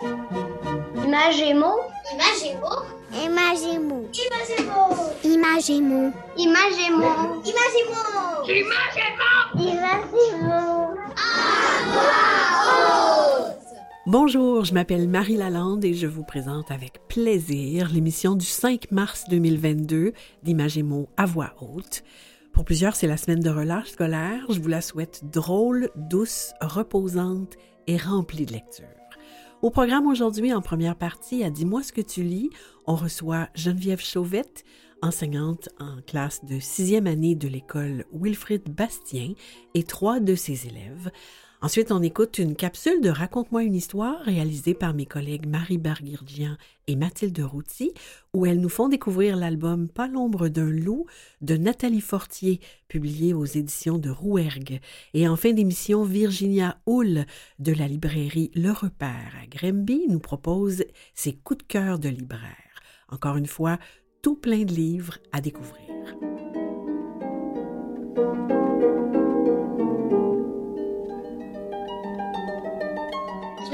Imagémo. Imagémo. Imagémo. Imagémo. Imagémo. Imagémo. Imagémo. Imagémo. Bonjour, je m'appelle Marie Lalande et je vous présente avec plaisir l'émission du 5 mars 2022 d'Imagémo à voix haute. Pour plusieurs, c'est la semaine de relâche scolaire. Je vous la souhaite drôle, douce, reposante et remplie de lecture. Au programme aujourd'hui, en première partie, à Dis-moi ce que tu lis, on reçoit Geneviève Chauvette, enseignante en classe de sixième année de l'école Wilfrid Bastien et trois de ses élèves. Ensuite, on écoute une capsule de Raconte-moi une histoire réalisée par mes collègues Marie Barguirgian et Mathilde Routy, où elles nous font découvrir l'album Pas l'ombre d'un loup de Nathalie Fortier, publié aux éditions de Rouergue. Et en fin d'émission, Virginia Hull de la librairie Le Repère à Grimby nous propose ses coups de cœur de libraire. Encore une fois, tout plein de livres à découvrir.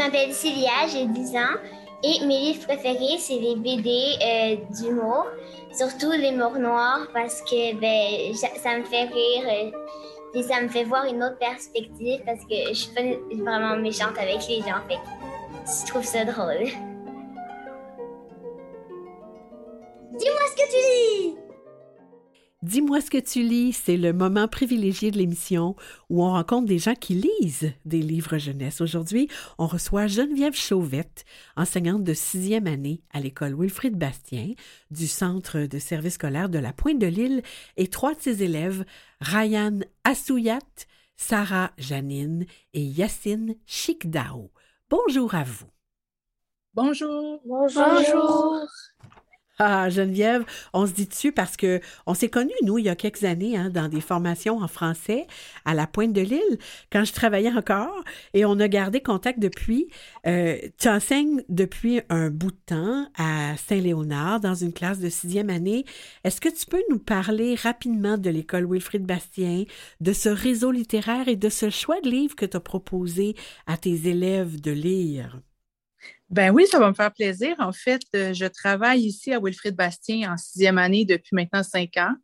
M'appelle Célia, j'ai 10 ans et mes livres préférés, c'est les BD euh, d'humour, surtout l'humour noir parce que ben, ça me fait rire euh, et ça me fait voir une autre perspective parce que je suis pas vraiment méchante avec les gens. Fait je trouve ça drôle. Dis-moi ce que tu lis. Dis-moi ce que tu lis, c'est le moment privilégié de l'émission où on rencontre des gens qui lisent des livres jeunesse. Aujourd'hui, on reçoit Geneviève Chauvette, enseignante de sixième année à l'école Wilfrid Bastien du Centre de service scolaire de la Pointe de l'Île et trois de ses élèves, Ryan Assouyat, Sarah Janine et Yacine Chikdao. Bonjour à vous. Bonjour. Bonjour. Ah, Geneviève, on se dit dessus parce que on s'est connus, nous, il y a quelques années, hein, dans des formations en français à la Pointe de l'Île, quand je travaillais encore, et on a gardé contact depuis. Euh, tu enseignes depuis un bout de temps à Saint-Léonard, dans une classe de sixième année. Est-ce que tu peux nous parler rapidement de l'école Wilfrid Bastien, de ce réseau littéraire et de ce choix de livre que tu as proposé à tes élèves de lire? Ben oui, ça va me faire plaisir. En fait, euh, je travaille ici à Wilfrid Bastien en sixième année depuis maintenant cinq ans.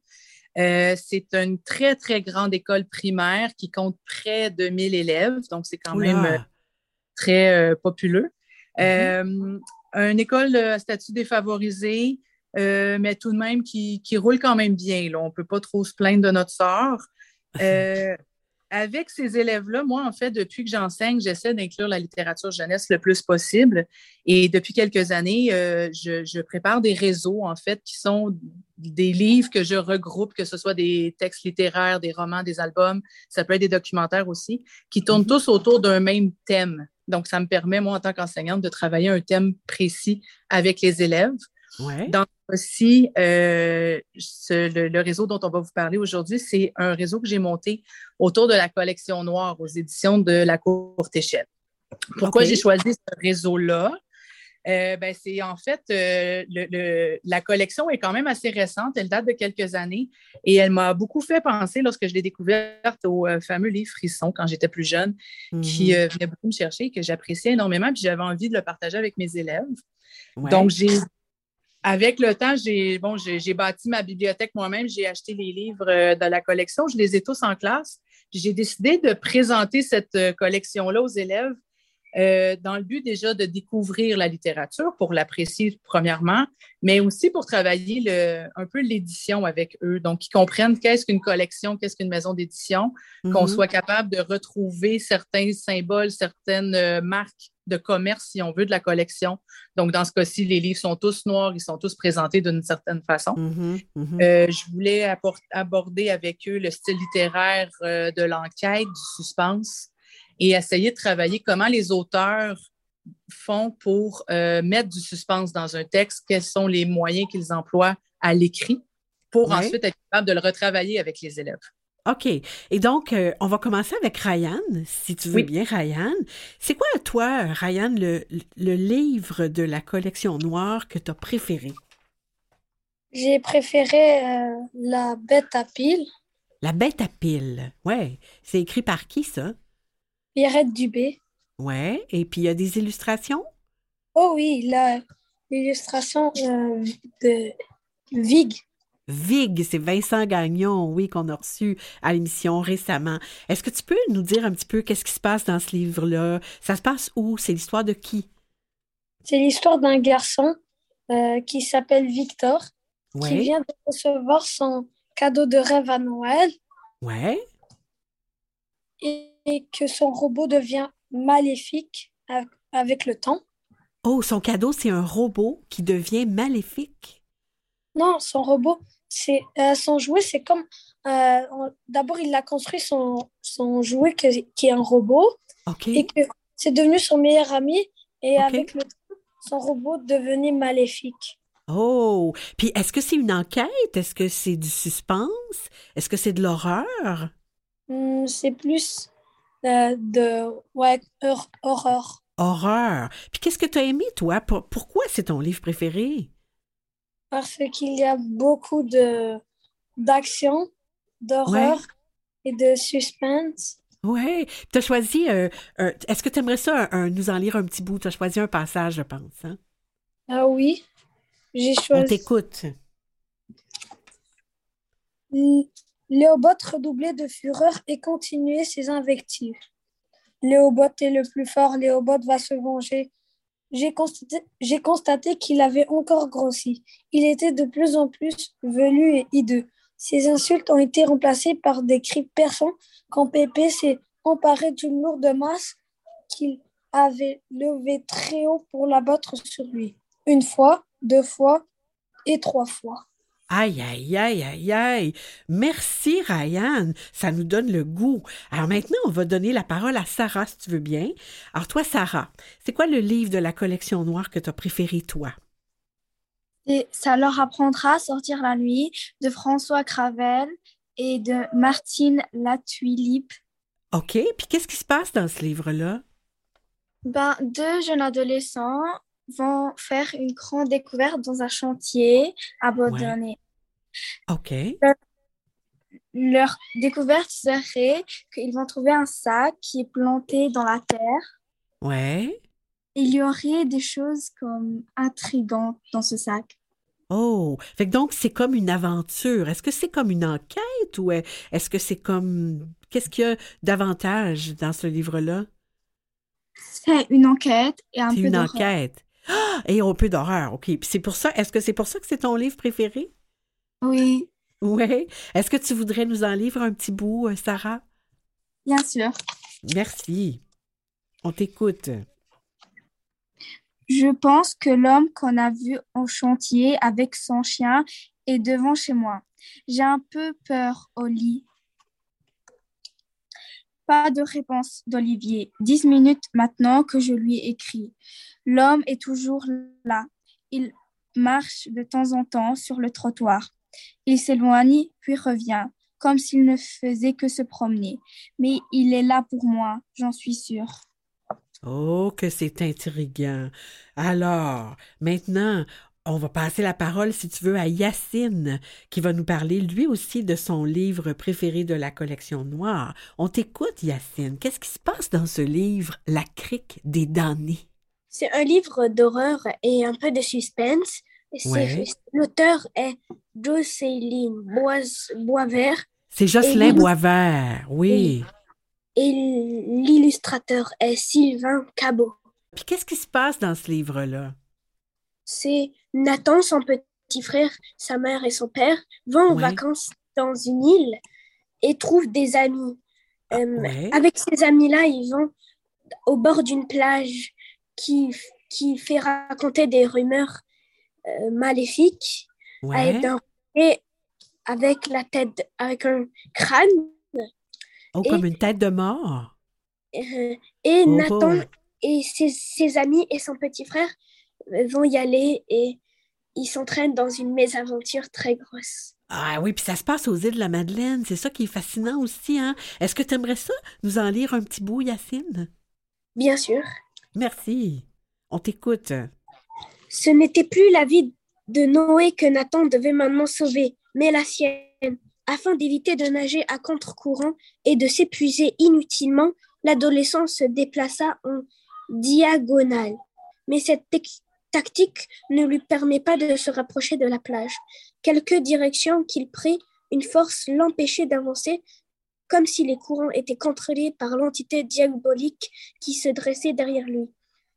Euh, c'est une très, très grande école primaire qui compte près de 1000 élèves, donc c'est quand Oula! même euh, très euh, populeux. Euh, une école à statut défavorisé, mais tout de même qui, qui roule quand même bien. Là. On ne peut pas trop se plaindre de notre sort. Avec ces élèves-là, moi, en fait, depuis que j'enseigne, j'essaie d'inclure la littérature jeunesse le plus possible. Et depuis quelques années, euh, je, je prépare des réseaux, en fait, qui sont des livres que je regroupe, que ce soit des textes littéraires, des romans, des albums, ça peut être des documentaires aussi, qui tournent Mhm. tous autour d'un même thème. Donc, ça me permet, moi, en tant qu'enseignante, de travailler un thème précis avec les élèves. Ouais. Dans aussi, euh, le, le réseau dont on va vous parler aujourd'hui, c'est un réseau que j'ai monté autour de la collection noire aux éditions de la courte échelle. Pourquoi j'ai choisi ce réseau-là? Euh, ben, c'est en fait, euh, le- le- la collection est quand même assez récente, elle date de quelques années et elle m'a beaucoup fait penser lorsque je l'ai découverte au euh, fameux livre Frisson quand j'étais plus jeune, qui Mhm. venait beaucoup me chercher et que j'appréciais énormément, puis j'avais envie de le partager avec mes élèves. Ouais. Donc, j'ai, avec le temps, j'ai, bon, j'ai, bâti ma bibliothèque moi-même. J'ai acheté les livres euh, de la collection. Je les ai tous en classe. J'ai décidé de présenter cette euh, collection-là aux élèves euh, dans le but déjà de découvrir la littérature pour l'apprécier premièrement, mais aussi pour travailler le, un peu l'édition avec eux. Donc, qu'ils comprennent qu'est-ce qu'une collection, qu'est-ce qu'une maison d'édition, qu'on Mhm. soit capable de retrouver certains symboles, certaines euh, marques de commerce, si on veut, de la collection. Donc, dans ce cas-ci, les livres sont tous noirs, ils sont tous présentés d'une certaine façon. Mhm, mhm. Euh, je voulais aborder avec eux le style littéraire euh, de l'enquête, du suspense, et essayer de travailler comment les auteurs font pour euh, mettre du suspense dans un texte, quels sont les moyens qu'ils emploient à l'écrit pour ensuite être capable de le retravailler avec les élèves. OK. Et donc, euh, on va commencer avec Ryan, si tu veux Oui. bien, Ryan. C'est quoi, toi, Ryan, le, le livre de la collection noire que tu as préféré? J'ai préféré euh, La bête à pile, La bête à pile. Ouais. C'est écrit par qui, ça? Pierrette Dubé. Ouais. Et puis, il y a des illustrations? Oh oui, la- l'illustration euh, de Vig. Vig, c'est Vincent Gagnon, oui, qu'on a reçu à l'émission récemment. Est-ce que tu peux nous dire un petit peu qu'est-ce qui se passe dans ce livre-là? Ça se passe où? C'est l'histoire de qui? C'est l'histoire d'un garçon euh, qui s'appelle Victor, qui vient de recevoir son cadeau de rêve à Noël ouais. et, et que son robot devient maléfique avec le temps. Oh, son cadeau, c'est un robot qui devient maléfique? Non, son robot, c'est euh, son jouet, c'est comme euh, d'abord il a construit son, son jouet que- qui est un robot et que c'est devenu son meilleur ami et avec le temps, son robot devenait maléfique. Oh, puis est-ce que c'est une enquête? Est-ce que c'est du suspense? Est-ce que c'est de l'horreur? Hmm, c'est plus euh, de ouais, hor- horreur. Horreur. Puis qu'est-ce que tu as aimé, toi? Pour- pourquoi c'est ton livre préféré? Parce qu'il y a beaucoup de d'action, d'horreur et de suspense. Ouais. Tu as choisi. euh, Est-ce que tu aimerais ça un- un- nous en lire un petit bout? Tu as choisi un passage, je pense. Hein? Ah oui, j'ai On choisi. t'écoute. L- Léobot redoublait de fureur et continuait ses invectives. Léobot est le plus fort, Léobot va se venger. J'ai constaté, qu'il avait encore grossi. Il était de plus en plus velu et hideux. Ses insultes ont été remplacées par des cris perçants quand Pépé s'est emparé d'une lourde masse qu'il avait levée très haut pour l'abattre sur lui. Une fois, deux fois et trois fois. Aïe, aïe, aïe, aïe, aïe. Merci, Ryan. Ça nous donne le goût. Alors maintenant, on va donner la parole à Sarah, si tu veux bien. Alors toi, Sarah, c'est quoi le livre de la collection noire que tu as préféré, toi? Et ça leur apprendra à sortir la nuit de François Cravel et de Martine Latuilippe. OK. Puis qu'est-ce qui se passe dans ce livre-là? Ben, deux jeunes adolescents vont faire une grande découverte dans un chantier abandonné. OK. Leur découverte serait qu'ils vont trouver un sac qui est planté dans la terre. Ouais. Il y aurait des choses comme intrigantes dans ce sac. Oh, fait que donc c'est comme une aventure. Est-ce que c'est comme une enquête ou est- est-ce que c'est comme qu'est-ce qu'il y a davantage dans ce livre-là? C'est une enquête et un C'est peu une d'horreur. enquête. Ah, et un peu d'horreur. OK. Puis c'est pour ça, est-ce que c'est pour ça que c'est ton livre préféré? Oui, Oui. Est-ce que tu voudrais nous en livrer un petit bout, euh, Sarah? bien sûr. Merci. On t'écoute. Je pense que l'homme qu'on a vu au chantier avec son chien est devant chez moi. J'ai un peu peur au lit. Pas de réponse d'Olivier. Dix minutes maintenant que je lui écris. L'homme est toujours là. Il marche de temps en temps sur le trottoir. Il s'éloigne puis revient, comme s'il ne faisait que se promener. Mais il est là pour moi, j'en suis sûre. Oh, que c'est intriguant. Alors, maintenant, on va passer la parole, si tu veux, à Yacine, qui va nous parler, lui aussi, de son livre préféré de la collection noire. On t'écoute, Yacine. Qu'est-ce qui se passe dans ce livre, La crique des damnés? C'est un livre d'horreur et un peu de suspense. Ouais. L'auteur est Jocelyne Bois- Boisvert C'est Jocelyn Boisvert, oui. et l'illustrateur est Sylvain Cabot. Puis qu'est-ce qui se passe dans ce livre-là? C'est Nathan, son petit frère, sa mère et son père vont en Ouais. vacances dans une île et trouvent des amis. Euh, ouais. Avec ces amis-là, ils vont au bord d'une plage qui, qui fait raconter des rumeurs euh, maléfiques Ouais. avec, un, et avec la tête, avec un crâne. Oh, et- comme une tête de mort. euh, et Oh, Nathan oh. et ses, ses amis et son petit frère euh, vont y aller et ils s'entraînent dans une mésaventure très grosse. Ah oui, puis ça se passe aux îles de la Madeleine. C'est ça qui est fascinant aussi, hein? Est-ce que tu aimerais ça, nous en lire un petit bout, Yacine? Bien sûr, Merci. On t'écoute. ce n'était plus la vie de Noé que Nathan devait maintenant sauver, mais la sienne. Afin d'éviter de nager à contre-courant et de s'épuiser inutilement, l'adolescent se déplaça en diagonale mais cette tactique ne lui permet pas de se rapprocher de la plage. Quelque direction qu'il prit, une force l'empêchait d'avancer, comme si les courants étaient contrôlés par l'entité diabolique qui se dressait derrière lui.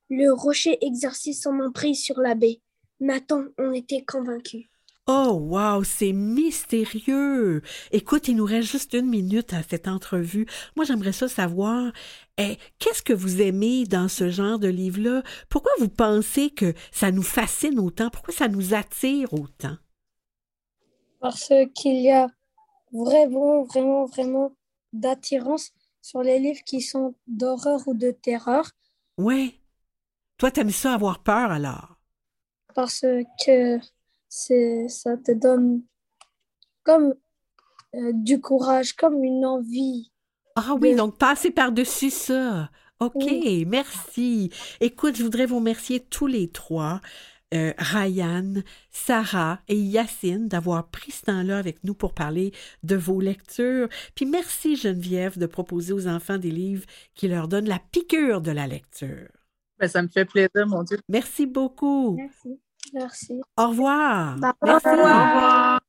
Le rocher exerçait son emprise sur la baie. Nathan en était convaincu. Oh, wow, c'est mystérieux. Écoute, il nous reste juste une minute à cette entrevue. Moi, j'aimerais ça savoir, eh, qu'est-ce que vous aimez dans ce genre de livre-là? Pourquoi vous pensez que ça nous fascine autant? Pourquoi ça nous attire autant? Parce qu'il y a vraiment, vraiment, vraiment d'attirance sur les livres qui sont d'horreur ou de terreur. Ouais. Toi, t'aimes ça avoir peur alors? Parce que c'est ça te donne comme euh, du courage, comme une envie. Ah oui, donc passer par-dessus ça. OK, merci. Écoute, je voudrais vous remercier tous les trois. Euh, Ryan, Sarah et Yacine d'avoir pris ce temps-là avec nous pour parler de vos lectures. Puis merci Geneviève de proposer aux enfants des livres qui leur donnent la piqûre de la lecture. Ben, ça me fait plaisir, mon Dieu. Merci beaucoup. Merci. Merci. Au revoir. Merci. Au revoir.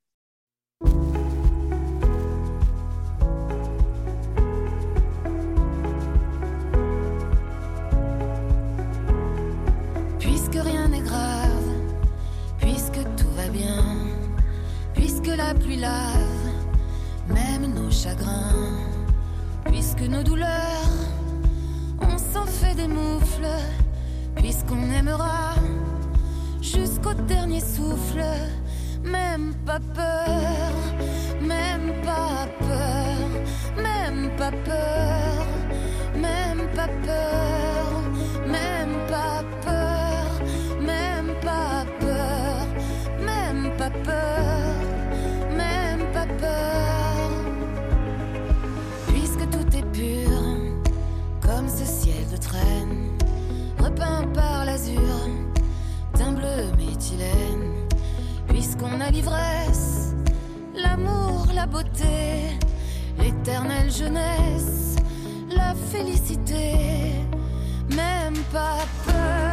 A l'ivresse, l'amour, la beauté, l'éternelle jeunesse, la félicité, même pas peur,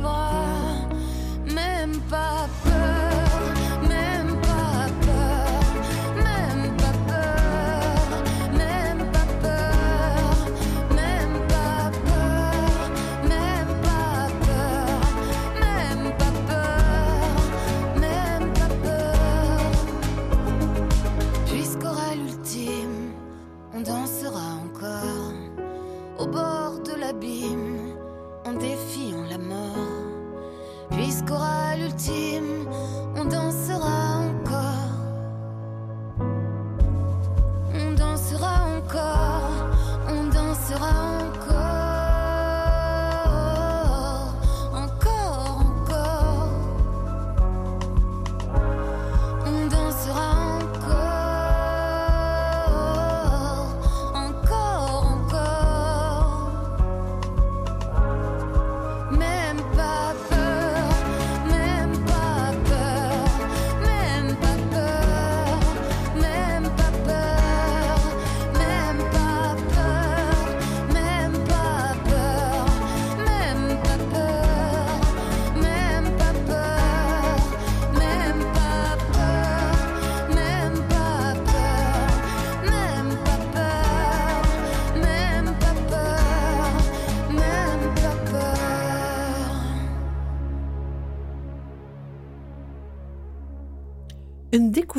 même pas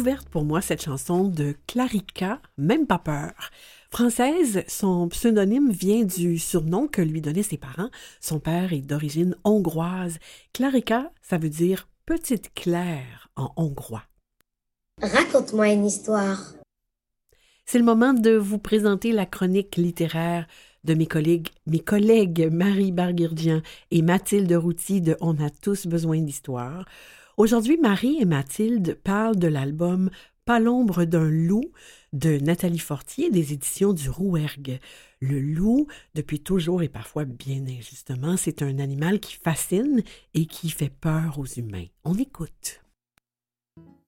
découverte pour moi, cette chanson de Clarica, Même pas peur. Française, son pseudonyme vient du surnom que lui donnaient ses parents. Son père est d'origine hongroise. Clarica, ça veut dire petite Claire en hongrois. Raconte-moi une histoire. C'est le moment de vous présenter la chronique littéraire de mes collègues, mes collègues Marie Barguirdian et Mathilde Routy de On a tous besoin d'histoire. Aujourd'hui, Marie et Mathilde parlent de l'album Pas l'ombre d'un loup de Nathalie Fortier des éditions du Rouergue. Le loup, depuis toujours et parfois bien injustement, c'est un animal qui fascine et qui fait peur aux humains. On écoute.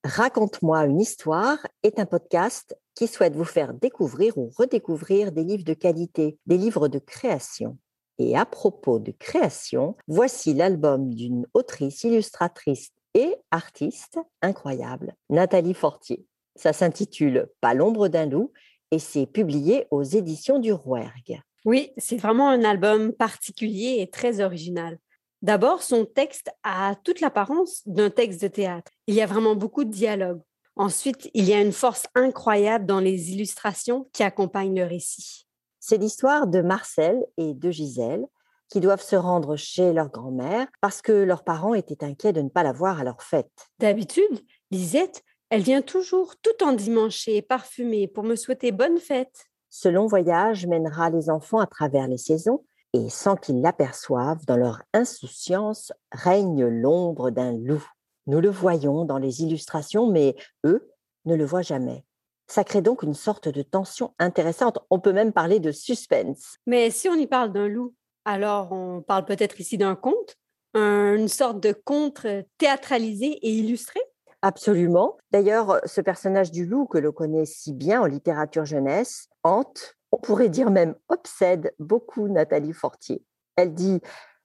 Raconte-moi une histoire est un podcast qui souhaite vous faire découvrir ou redécouvrir des livres de qualité, des livres de création. Et à propos de création, voici l'album d'une autrice, illustratrice et artiste incroyable, Nathalie Fortier. Ça s'intitule Pas l'ombre d'un loup et c'est publié aux éditions du Rouergue. Oui, c'est vraiment un album particulier et très original. D'abord, son texte a toute l'apparence d'un texte de théâtre. Il y a vraiment beaucoup de dialogue. Ensuite, il y a une force incroyable dans les illustrations qui accompagnent le récit. C'est l'histoire de Marcel et de Gisèle qui doivent se rendre chez leur grand-mère parce que leurs parents étaient inquiets de ne pas la voir à leur fête. D'habitude, Lisette, elle vient toujours tout endimanchée et parfumée pour me souhaiter bonne fête. Ce long voyage mènera les enfants à travers les saisons et sans qu'ils l'aperçoivent, dans leur insouciance règne l'ombre d'un loup. Nous le voyons dans les illustrations, mais eux ne le voient jamais. Ça crée donc une sorte de tension intéressante. On peut même parler de suspense. Mais si on y parle d'un loup, alors on parle peut-être ici d'un conte, une sorte de conte théâtralisé et illustré? Absolument. D'ailleurs, ce personnage du loup que l'on connaît si bien en littérature jeunesse hante, on pourrait dire même obsède beaucoup Nathalie Fortier. Elle dit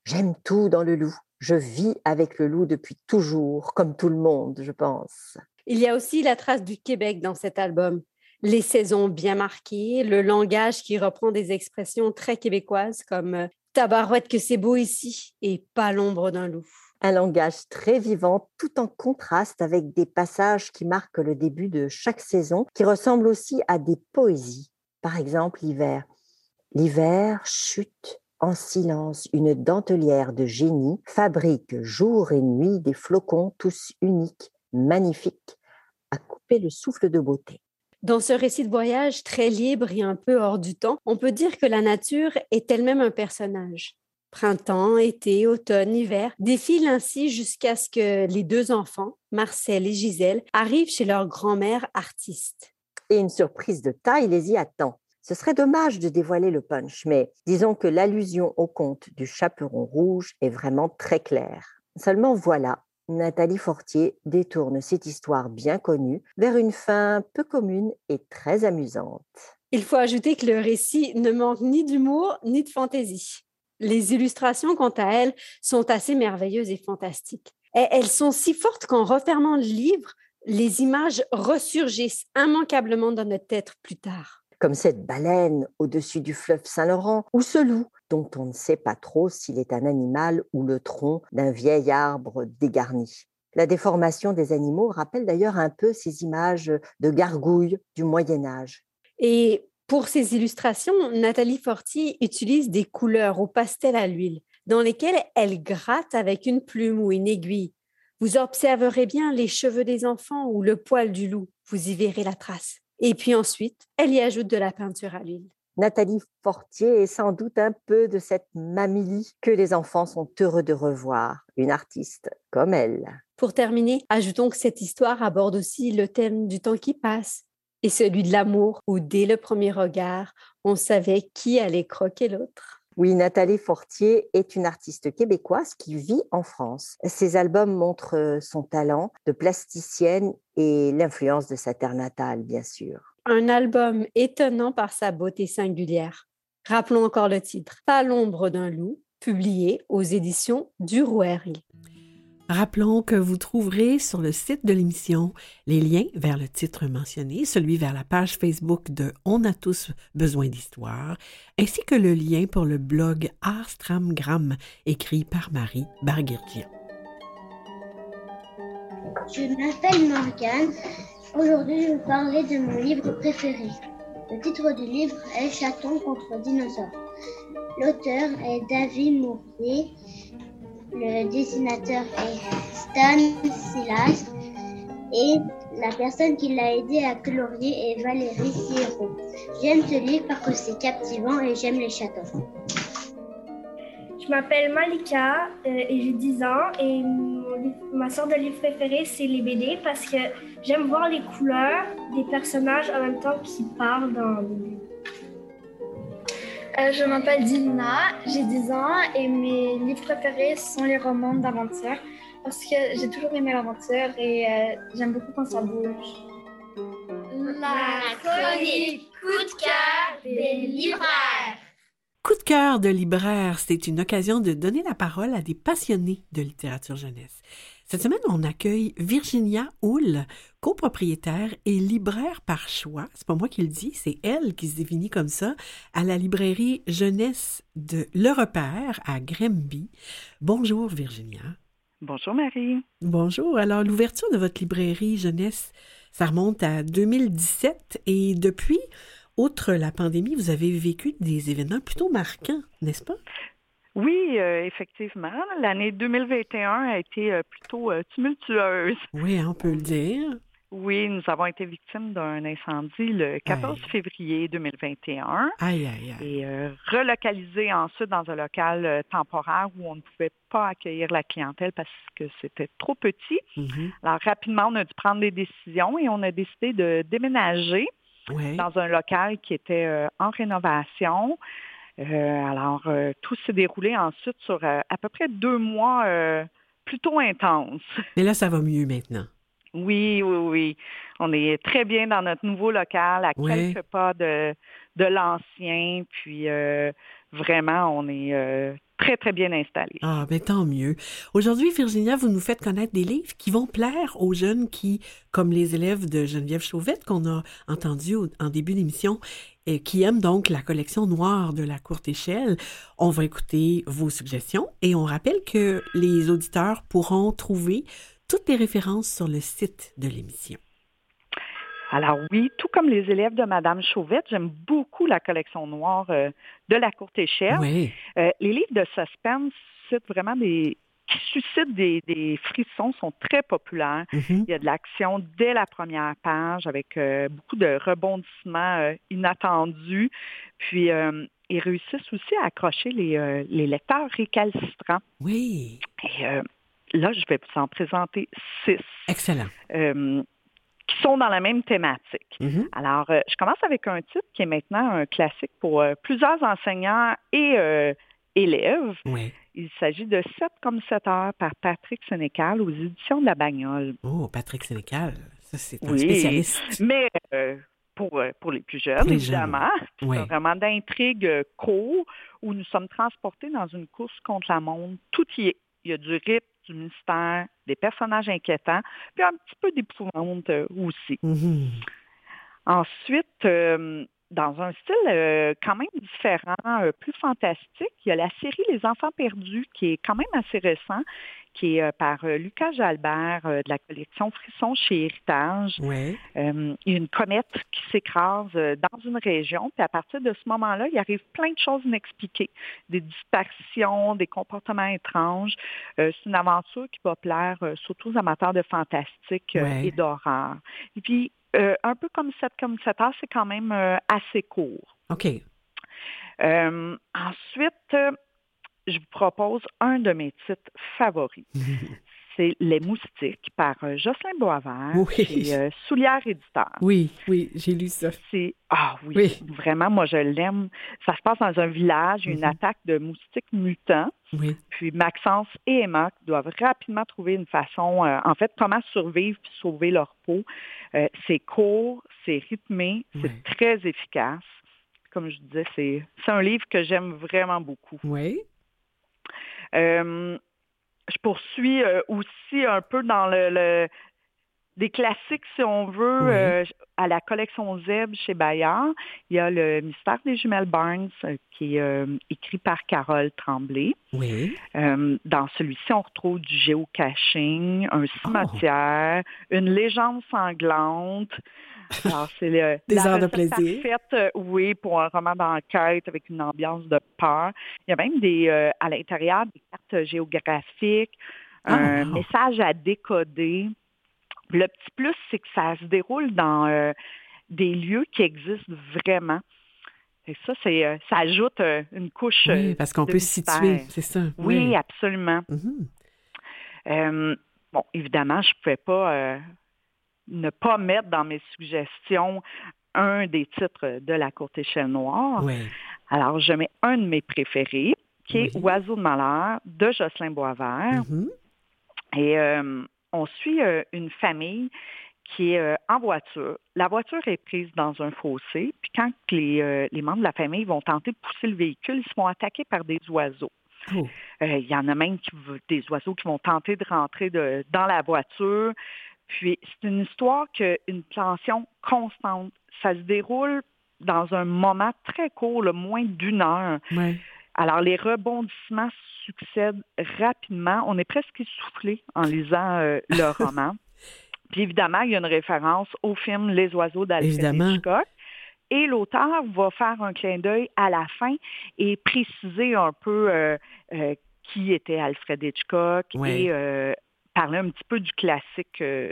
J'aime tout dans le loup. Je vis avec le loup depuis toujours, comme tout le monde, je pense. Il y a aussi la trace du Québec dans cet album. Les saisons bien marquées, le langage qui reprend des expressions très québécoises comme euh, tabarouette que c'est beau ici et pas l'ombre d'un loup. Un langage très vivant, tout en contraste avec des passages qui marquent le début de chaque saison, qui ressemblent aussi à des poésies. Par exemple, l'hiver. L'hiver chute en silence, une dentelière de génie fabrique jour et nuit des flocons tous uniques, magnifiques, à couper le souffle de beauté. Dans ce récit de voyage très libre et un peu hors du temps, on peut dire que la nature est elle-même un personnage. Printemps, été, automne, hiver défilent ainsi jusqu'à ce que les deux enfants, Marcel et Gisèle, arrivent chez leur grand-mère artiste. Et une surprise de taille les y attend. Ce serait dommage de dévoiler le punch, mais disons que l'allusion au conte du chaperon rouge est vraiment très claire. Seulement voilà, Nathalie Fortier détourne cette histoire bien connue vers une fin peu commune et très amusante. Il faut ajouter que le récit ne manque ni d'humour ni de fantaisie. Les illustrations, quant à elles, sont assez merveilleuses et fantastiques. Et elles sont si fortes qu'en refermant le livre, les images ressurgissent immanquablement dans notre tête plus tard. Comme cette baleine au-dessus du fleuve Saint-Laurent ou ce loup dont on ne sait pas trop s'il est un animal ou le tronc d'un vieil arbre dégarni. La déformation des animaux rappelle d'ailleurs un peu ces images de gargouilles du Moyen Âge. Et pour ces illustrations, Nathalie Fortier utilise des couleurs au pastel à l'huile, dans lesquelles elle gratte avec une plume ou une aiguille. Vous observerez bien les cheveux des enfants ou le poil du loup, vous y verrez la trace. Et puis ensuite, elle y ajoute de la peinture à l'huile. Nathalie Fortier est sans doute un peu de cette mamie que les enfants sont heureux de revoir, une artiste comme elle. Pour terminer, ajoutons que cette histoire aborde aussi le thème du temps qui passe et celui de l'amour, où dès le premier regard, on savait qui allait croquer l'autre. Oui, Nathalie Fortier est une artiste québécoise qui vit en France. Ses albums montrent son talent de plasticienne et l'influence de sa terre natale, bien sûr. Un album étonnant par sa beauté singulière. Rappelons encore le titre, Pas l'ombre d'un loup, publié aux éditions du. Rappelons que vous trouverez sur le site de l'émission les liens vers le titre mentionné, celui vers la page Facebook de On a tous besoin d'histoire, ainsi que le lien pour le blog Arstramgram écrit par Marie Barguirdian. Je m'appelle Morgane. Aujourd'hui, je vais vous parler de mon livre préféré. Le titre du livre est Chaton contre dinosaure. L'auteur est David Mourier. Le dessinateur est Stan Silas. Et La personne qui l'a aidé à colorier est Valérie Siro. J'aime ce livre parce que c'est captivant et j'aime les châteaux. Je m'appelle Malika euh, et j'ai 10 ans et ma sorte de livre préférée c'est les BD parce que j'aime voir les couleurs des personnages en même temps qu'ils parlent dans les livres. Euh, je m'appelle Dina, j'ai 10 ans et mes livres préférés sont les romans d'aventure parce que j'ai toujours aimé l'aventure et euh, j'aime beaucoup quand ça bouge. La chronique coup de cœur des libraires. Coup de cœur de libraire, c'est une occasion de donner la parole à des passionnés de littérature jeunesse. Cette semaine, on accueille Virginia Houle, copropriétaire et libraire par choix. C'est pas moi qui le dis, c'est elle qui se définit comme ça, à la librairie jeunesse de Le Repère à Grimby. Bonjour Virginia. Bonjour Marie. Bonjour. Alors, l'ouverture de votre librairie jeunesse, ça remonte à 2017 et depuis, outre la pandémie, vous avez vécu des événements plutôt marquants, n'est-ce pas? Oui, euh, effectivement. L'année 2021 a été euh, plutôt euh, tumultueuse. Oui, on peut le dire. Oui, nous avons été victimes d'un incendie le 14 Aïe. février 2021 Aïe, aïe, aïe. et euh, relocalisés ensuite dans un local euh, temporaire où on ne pouvait pas accueillir la clientèle parce que c'était trop petit. Mhm. Alors rapidement, on a dû prendre des décisions et on a décidé de déménager dans un local qui était euh, en rénovation. Euh, alors, tout s'est déroulé ensuite sur à peu près deux mois plutôt intenses. Mais là, ça va mieux maintenant. Oui, oui, oui. On est très bien dans notre nouveau local, à quelques pas de, de l'ancien. Puis, euh, vraiment, on est euh, très, très bien installé. Ah, ben tant mieux. Aujourd'hui, Virginia, vous nous faites connaître des livres qui vont plaire aux jeunes qui, comme les élèves de Geneviève Chauvette qu'on a entendu au- en début d'émission, et qui aiment donc la collection noire de la courte échelle. On va écouter vos suggestions et on rappelle que les auditeurs pourront trouver toutes les références sur le site de l'émission. Alors oui, tout comme les élèves de Madame Chauvette, j'aime beaucoup la collection noire euh, de la courte échelle. Oui. Euh, les livres de suspense suscitent vraiment des qui suscitent des, des frissons, sont très populaires. Mhm. Il y a de l'action dès la première page avec euh, beaucoup de rebondissements inattendus. Puis, ils réussissent aussi à accrocher les, les lecteurs récalcitrants. Oui. Et là, je vais vous en présenter six Excellent. euh, qui sont dans la même thématique. Mhm. Alors, euh, je commence avec un titre qui est maintenant un classique pour euh, plusieurs enseignants et élèves. Oui. Il s'agit de 7 comme 7 heures par Patrick Sénécal aux éditions de la Bagnole. Oh, Patrick Sénécal, ça c'est un Oui, spécialiste. Mais pour, pour les plus jeunes, les évidemment, c'est oui. vraiment d'intrigue court où nous sommes transportés dans une course contre la montre. Tout y est. Il y a du rythme, du mystère, des personnages inquiétants, puis un petit peu d'épouvante euh, aussi. Mhm. Ensuite, euh, dans un style euh, quand même différent, euh, plus fantastique, il y a la série Les Enfants perdus, qui est quand même assez récent, qui est euh, par euh, Lucas Jalbert de la collection Frisson chez Héritage. Oui. Une comète qui s'écrase dans une région, puis à partir de ce moment-là, il arrive plein de choses inexpliquées, des disparitions, des comportements étranges. C'est une aventure qui va plaire surtout aux amateurs de fantastique et d'horreur. Et puis, euh, un peu comme 7 comme 7 heures, c'est quand même euh, assez court. OK. Euh, ensuite, je vous propose un de mes titres favoris. C'est Les Moustiques par euh, Jocelyn Boisvert Oui. chez euh, Soulière Éditeur. Oui, oui, j'ai lu ça. C'est ah oui, Oui. vraiment, moi je l'aime. Ça se passe dans un village, une Mhm. attaque de moustiques mutants. Oui. Puis Maxence et Emma doivent rapidement trouver une façon, euh, en fait, comment survivre puis sauver leur peau. Euh, c'est court, c'est rythmé, c'est très efficace. Comme je disais, c'est c'est un livre que j'aime vraiment beaucoup. Oui. Euh, je poursuis euh, aussi un peu dans le, classiques, si on veut, Oui. euh, à la collection Zeb chez Bayard. Il y a le Mystère des jumelles Barnes euh, qui est écrit par Carole Tremblay. Oui. Dans celui-ci, on retrouve du géocaching, un cimetière, une légende sanglante. Alors, c'est le, Des la heures de plaisir. parfaite, euh, oui, pour un roman d'enquête avec une ambiance de peur. Il y a même des, euh, à l'intérieur des cartes géographiques, un Ah, wow. message à décoder. Le petit plus, c'est que ça se déroule dans euh, des lieux qui existent vraiment. Et ça, c'est, ça ajoute une couche. Oui, parce qu'on peut se situer, c'est ça. Oui, absolument. Mhm. Euh, bon, évidemment, je ne pouvais pas ne pas mettre dans mes suggestions un des titres de la courte échelle noire. Oui. Alors, je mets un de mes préférés, qui est Oui. Oiseau de malheur de Jocelyn Boisvert. Mhm. Et euh, on suit euh, une famille qui est euh, en voiture. La voiture est prise dans un fossé, puis quand les, les membres de la famille vont tenter de pousser le véhicule, ils se font attaquer par des oiseaux. Oh. Il y en a même qui, des oiseaux qui vont tenter de rentrer de- dans la voiture. Puis c'est une histoire qu'une tension constante. Ça se déroule dans un moment très court, le moins d'une heure. Ouais. Alors, les rebondissements succèdent rapidement. On est presque essoufflé en lisant euh, le roman. Puis évidemment, il y a une référence au film Les oiseaux d'Alfred. Hitchcock. Et l'auteur va faire un clin d'œil à la fin et préciser un peu euh, euh, qui était Alfred Hitchcock Ouais. et euh, parler un petit peu du classique euh,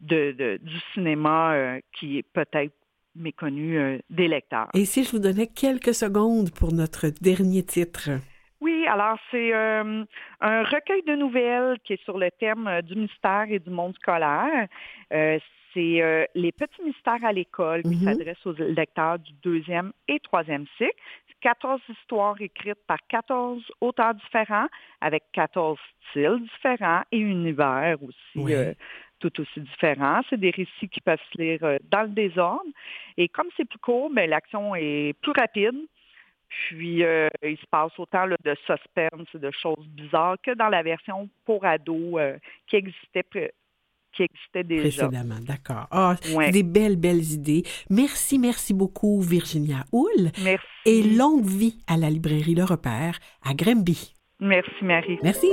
de, de- du cinéma euh, qui est peut-être méconnu euh, des lecteurs. Et si je vous donnais quelques secondes pour notre dernier titre? Oui, alors c'est un recueil de nouvelles qui est sur le thème du mystère et du monde scolaire. C'est euh, Les petits mystères à l'école qui Mhm. s'adresse aux lecteurs du deuxième et troisième cycle. 14 histoires écrites par 14 auteurs différents avec 14 styles différents et univers aussi Oui. euh, tout aussi différents. C'est des récits qui peuvent se lire euh, dans le désordre. Et comme c'est plus court, ben, l'action est plus rapide. Puis, euh, il se passe autant là, de suspense et de choses bizarres que dans la version pour ados euh, qui existait qui existait déjà. Précédemment, d'accord. Ah, Ouais. des belles, belles idées. Merci, merci beaucoup, Virginia Houle. Merci. Et longue vie à la librairie Le Repère à Grimby. Merci, Marie. Merci.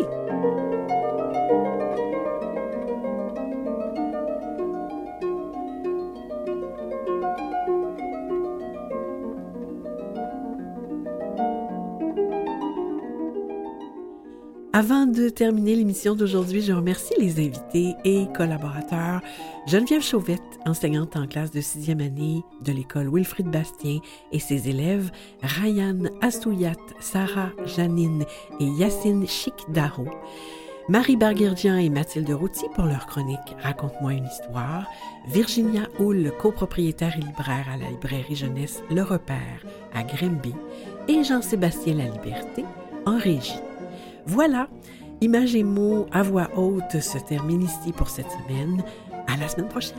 Avant de terminer l'émission d'aujourd'hui, je remercie les invités et collaborateurs. Geneviève Chauvette, enseignante en classe de sixième année de l'école Wilfrid Bastien et ses élèves Ryan Assouyat, Sarah Janine et Yacine Chikdaro. Marie Barguerdian et Mathilde Routy pour leur chronique Raconte-moi une histoire. Virginia Houle, copropriétaire et libraire à la librairie jeunesse Le Repère à Grimby. Et Jean-Sébastien La Liberté en régie. Voilà, Images et mots à voix haute se termine ici pour cette semaine. À la semaine prochaine.